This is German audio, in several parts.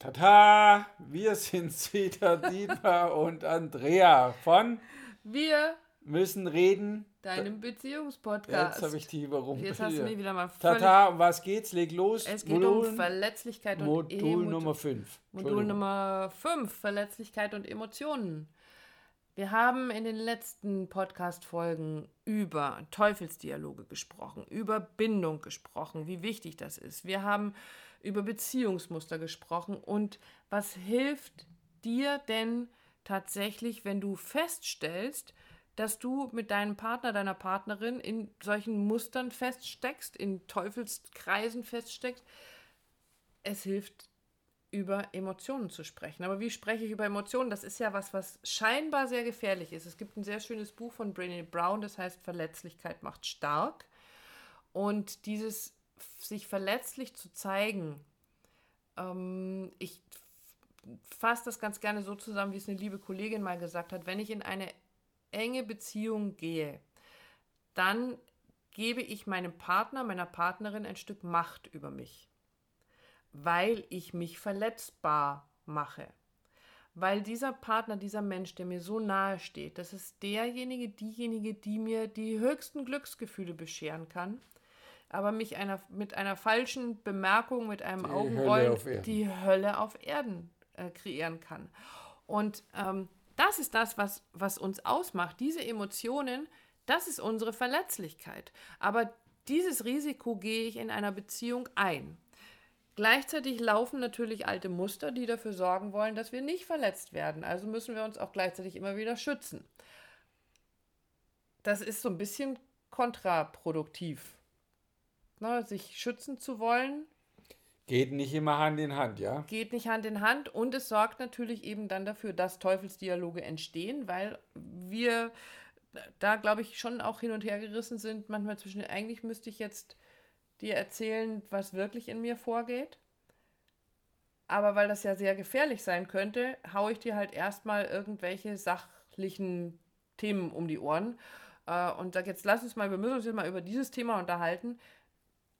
Tata, wir sind's wieder, Dietmar und Andrea von Wir müssen reden. deinem Beziehungspodcast. Jetzt habe ich die überrumpelt. Jetzt hast du mich wieder mal völlig... Tata, um was geht's? Leg los. Es geht um Verletzlichkeit und Modul Emo- Nummer 5. Modul Nummer 5, Verletzlichkeit und Emotionen. Wir haben in den letzten Podcast-Folgen über Teufelsdialoge gesprochen, über Bindung gesprochen, wie wichtig das ist. Wir haben über Beziehungsmuster gesprochen und was hilft dir denn tatsächlich, wenn du feststellst, dass du mit deinem Partner, deiner Partnerin in solchen Mustern feststeckst, in Teufelskreisen feststeckst? Es hilft über Emotionen zu sprechen. Aber wie spreche ich über Emotionen? Das ist ja was, was scheinbar sehr gefährlich ist. Es gibt ein sehr schönes Buch von Brené Brown, das heißt Verletzlichkeit macht stark. Und dieses sich verletzlich zu zeigen, ähm, ich fasse das ganz gerne so zusammen, wie es eine liebe Kollegin mal gesagt hat, wenn ich in eine enge Beziehung gehe, dann gebe ich meinem Partner, meiner Partnerin ein Stück Macht über mich weil ich mich verletzbar mache. Weil dieser Partner, dieser Mensch, der mir so nahe steht, das ist derjenige, diejenige, die mir die höchsten Glücksgefühle bescheren kann, aber mich einer, mit einer falschen Bemerkung, mit einem Die Hölle Augenrollen Erden. die Hölle auf Erden äh, kreieren kann. Und ähm, das ist das, was, was uns ausmacht. Diese Emotionen, das ist unsere Verletzlichkeit. Aber dieses Risiko gehe ich in einer Beziehung ein. Gleichzeitig laufen natürlich alte Muster, die dafür sorgen wollen, dass wir nicht verletzt werden. Also müssen wir uns auch gleichzeitig immer wieder schützen. Das ist so ein bisschen kontraproduktiv. Na, sich schützen zu wollen, Geht nicht immer Hand in Hand, ja? geht nicht Hand in Hand und es sorgt natürlich eben dann dafür, dass Teufelsdialoge entstehen, weil wir da, glaube ich, schon auch hin und her gerissen sind. Manchmal zwischen, eigentlich müsste ich jetzt dir erzählen, was wirklich in mir vorgeht. Aber weil das ja sehr gefährlich sein könnte, haue ich dir halt erstmal irgendwelche sachlichen Themen um die Ohren äh, und sage jetzt, lass uns mal, wir müssen uns jetzt mal über dieses Thema unterhalten.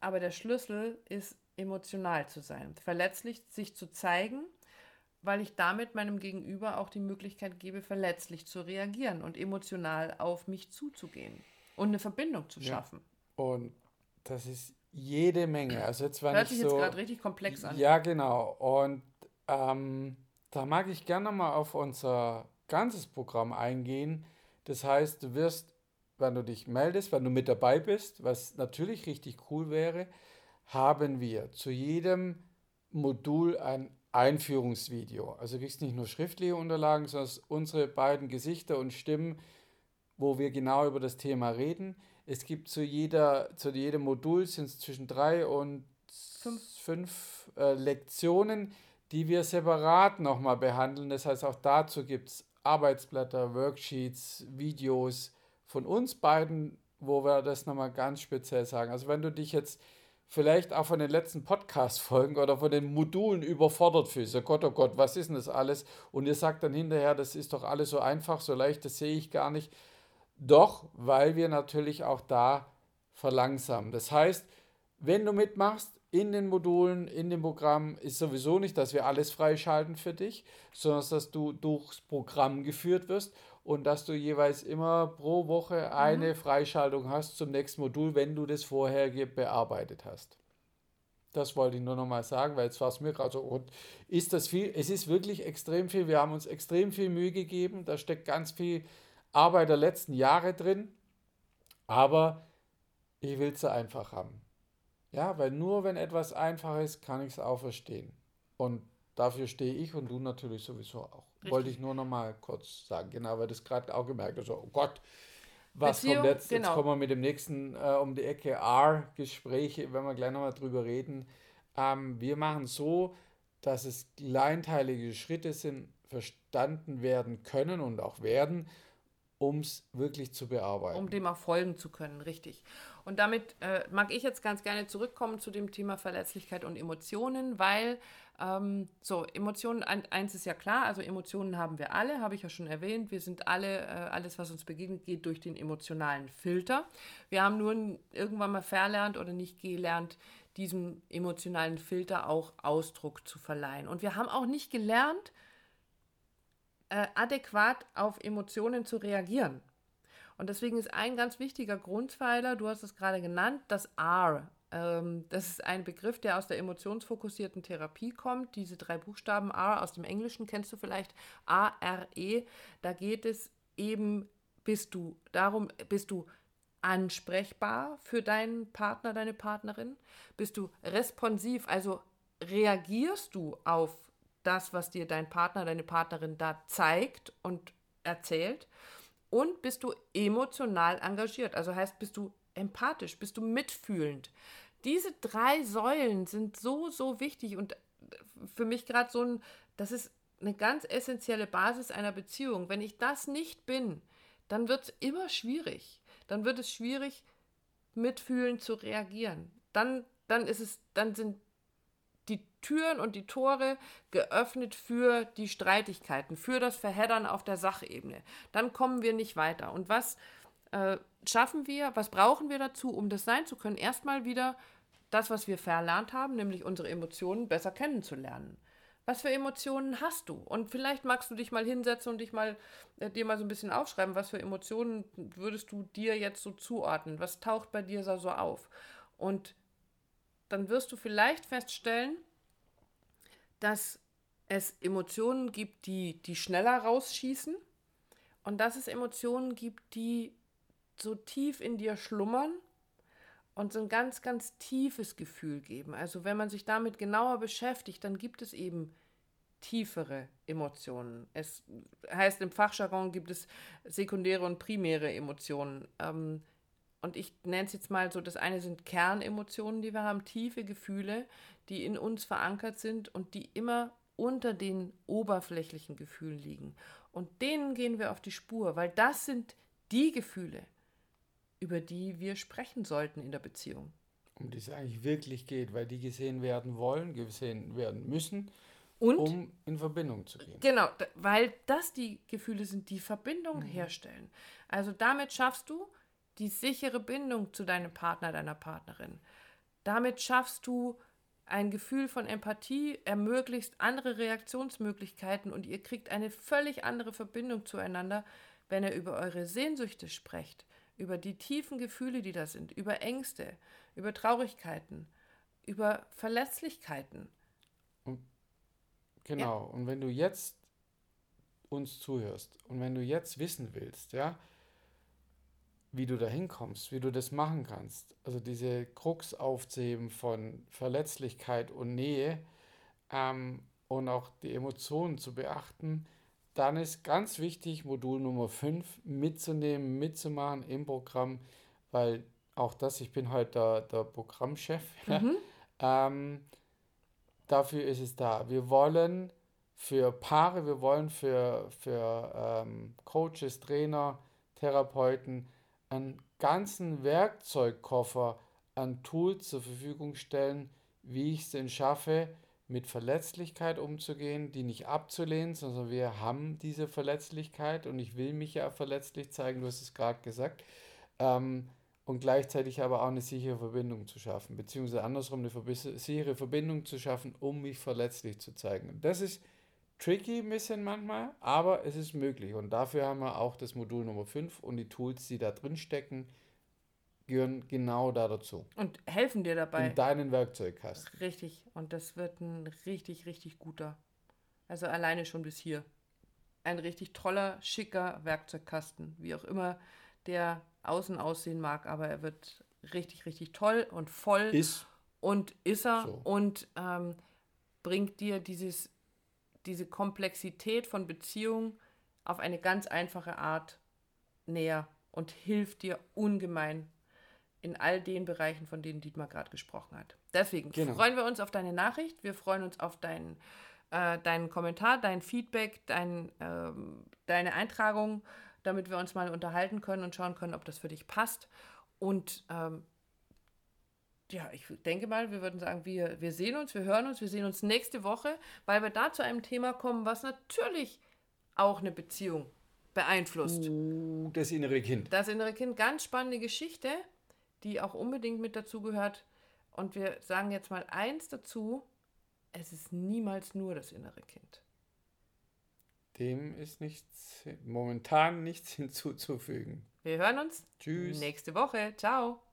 Aber der Schlüssel ist, emotional zu sein, verletzlich sich zu zeigen, weil ich damit meinem Gegenüber auch die Möglichkeit gebe, verletzlich zu reagieren und emotional auf mich zuzugehen und eine Verbindung zu Ja. schaffen. Und das ist jede Menge. Also jetzt war Hört sich jetzt so. gerade richtig komplex an. Ja, genau. Und ähm, da mag ich gerne mal auf unser ganzes Programm eingehen. Das heißt, du wirst, wenn du dich meldest, wenn du mit dabei bist, was natürlich richtig cool wäre, haben wir zu jedem Modul ein Einführungsvideo. Also du kriegst nicht nur schriftliche Unterlagen, sondern unsere beiden Gesichter und Stimmen, wo wir genau über das Thema reden. Es gibt zu jeder, zu jedem Modul sind es zwischen drei und Fünf. fünf äh, Lektionen, die wir separat nochmal behandeln. Das heißt, auch dazu gibt es Arbeitsblätter, Worksheets, Videos von uns beiden, wo wir das nochmal ganz speziell sagen. Also wenn du dich jetzt vielleicht auch von den letzten Podcast-Folgen oder von den Modulen überfordert fühlst, oh Gott, oh Gott, was ist denn das alles? Und ihr sagt dann hinterher, das ist doch alles so einfach, so leicht, das sehe ich gar nicht. Doch, weil wir natürlich auch da verlangsamen. Das heißt, wenn du mitmachst in den Modulen, in dem Programm, ist sowieso nicht, dass wir alles freischalten für dich, sondern dass du durchs Programm geführt wirst und dass du jeweils immer pro Woche eine Freischaltung hast zum nächsten Modul, wenn du das vorherige bearbeitet hast. Das wollte ich nur noch mal sagen, weil jetzt war es mir gerade so, und ist das viel? Es ist wirklich extrem viel. Wir haben uns extrem viel Mühe gegeben. Da steckt ganz viel Arbeit der letzten Jahre drin. Aber ich will es so einfach haben. Ja, weil nur wenn etwas einfach ist, kann ich es auch verstehen. Und dafür stehe ich und du natürlich sowieso auch. Wollte ich nur noch mal kurz sagen. Genau, weil das gerade auch gemerkt habe. So, oh Gott, was Beziehung, kommt jetzt? Jetzt genau. kommen wir mit dem nächsten äh, um die Ecke R-Gespräche, wenn wir gleich noch mal drüber reden. Ähm, wir machen so, dass es kleinteilige Schritte sind, verstanden werden können und auch werden, um es wirklich zu bearbeiten. um dem auch folgen zu können, richtig. Und damit äh, mag ich jetzt ganz gerne zurückkommen zu dem Thema Verletzlichkeit und Emotionen, weil ähm, so Emotionen, ein, eins ist ja klar, also Emotionen haben wir alle, habe ich ja schon erwähnt. Wir sind alle, äh, alles, was uns begegnet, geht durch den emotionalen Filter. Wir haben nur irgendwann mal verlernt oder nicht gelernt, diesem emotionalen Filter auch Ausdruck zu verleihen. Und wir haben auch nicht gelernt, äh, adäquat auf Emotionen zu reagieren. Und deswegen ist ein ganz wichtiger Grundpfeiler, du hast es gerade genannt, das R. Ähm, das ist ein Begriff, der aus der emotionsfokussierten Therapie kommt. Diese drei Buchstaben R aus dem Englischen kennst du vielleicht, A, R, E. Da geht es eben, bist du, darum bist du ansprechbar für deinen Partner, deine Partnerin? Bist du responsiv, also reagierst du auf das, was dir dein Partner, deine Partnerin da zeigt und erzählt? Und bist du emotional engagiert? Also heißt, bist du empathisch, bist du mitfühlend? Diese drei Säulen sind so, so wichtig und für mich gerade so ein, das ist eine ganz essentielle Basis einer Beziehung. Wenn ich das nicht bin, dann wird es immer schwierig dann wird es schwierig, mitfühlend zu reagieren. Dann, dann ist es, dann sind die Türen und die Tore geöffnet für die Streitigkeiten, für das Verheddern auf der Sachebene. Dann kommen wir nicht weiter. Und was äh, schaffen wir, was brauchen wir dazu, um das sein zu können? Erstmal wieder das, was wir verlernt haben, nämlich unsere Emotionen besser kennenzulernen was für Emotionen hast du? Und vielleicht magst du dich mal hinsetzen und dich mal äh, dir mal so ein bisschen aufschreiben, was für Emotionen würdest du dir jetzt so zuordnen? Was taucht bei dir so auf? Und dann wirst du vielleicht feststellen, dass es Emotionen gibt, die, die schneller rausschießen und dass es Emotionen gibt, die so tief in dir schlummern und so ein ganz, ganz tiefes Gefühl geben. Also wenn man sich damit genauer beschäftigt, dann gibt es eben tiefere Emotionen. Es heißt im Fachjargon gibt es sekundäre und primäre Emotionen. Ähm, und ich nenne es jetzt mal so, das eine sind Kernemotionen, die wir haben, tiefe Gefühle, die in uns verankert sind und die immer unter den oberflächlichen Gefühlen liegen. Und denen gehen wir auf die Spur, weil das sind die Gefühle, über die wir sprechen sollten in der Beziehung. Um die es eigentlich wirklich geht, weil die gesehen werden wollen, gesehen werden müssen, Und, um in Verbindung zu gehen. Genau, weil das die Gefühle sind, die Verbindung mhm. herstellen. Also damit schaffst du die sichere Bindung zu deinem Partner, deiner Partnerin. Damit schaffst du ein Gefühl von Empathie, ermöglicht andere Reaktionsmöglichkeiten und ihr kriegt eine völlig andere Verbindung zueinander, wenn ihr über eure Sehnsüchte sprecht, über die tiefen Gefühle, die da sind, über Ängste, über Traurigkeiten, über Verletzlichkeiten. Und, genau, ja. und wenn du jetzt uns zuhörst und wenn du jetzt wissen willst, ja, wie du da hinkommst, wie du das machen kannst, also diese Krux aufzuheben von Verletzlichkeit und Nähe ähm, und auch die Emotionen zu beachten, dann ist ganz wichtig, Modul Nummer 5 mitzunehmen, mitzumachen im Programm, weil auch das, ich bin heute der, der Programmchef. Mhm. ähm, dafür ist es da. Wir wollen für Paare, wir wollen für, für ähm, Coaches, Trainer, Therapeuten einen ganzen Werkzeugkoffer an Tools zur Verfügung stellen, wie ich es denn schaffe, mit Verletzlichkeit umzugehen, die nicht abzulehnen, sondern wir haben diese Verletzlichkeit und ich will mich ja verletzlich zeigen, du hast es gerade gesagt, ähm, und gleichzeitig aber auch eine sichere Verbindung zu schaffen, beziehungsweise andersrum eine sichere Verbindung zu schaffen, um mich verletzlich zu zeigen. Und das ist tricky ein bisschen manchmal, aber es ist möglich und dafür haben wir auch das Modul Nummer 5 und die Tools, die da drin stecken, gehören genau da dazu. Und helfen dir dabei. In deinen Werkzeugkasten. Richtig. Und das wird ein richtig, richtig guter. Also alleine schon bis hier. Ein richtig toller, schicker Werkzeugkasten. Wie auch immer der außen aussehen mag, aber er wird richtig, richtig toll und voll. Ist. Und ist er. So. Und ähm, bringt dir dieses, diese Komplexität von Beziehungen auf eine ganz einfache Art näher und hilft dir ungemein in all den Bereichen, von denen Dietmar gerade gesprochen hat. Deswegen genau. freuen wir uns auf deine Nachricht, wir freuen uns auf deinen, äh, deinen Kommentar, dein Feedback, dein, ähm, deine Eintragung, damit wir uns mal unterhalten können und schauen können, ob das für dich passt. Und ähm, ja, ich denke mal, wir würden sagen, wir, wir sehen uns, wir hören uns, wir sehen uns nächste Woche, weil wir da zu einem Thema kommen, was natürlich auch eine Beziehung beeinflusst. Uh, das innere Kind. Das innere Kind, ganz spannende Geschichte die auch unbedingt mit dazugehört. Und wir sagen jetzt mal eins dazu, es ist niemals nur das innere Kind. Dem ist nichts, momentan nichts hinzuzufügen. Wir hören uns Tschüss. nächste Woche. Ciao.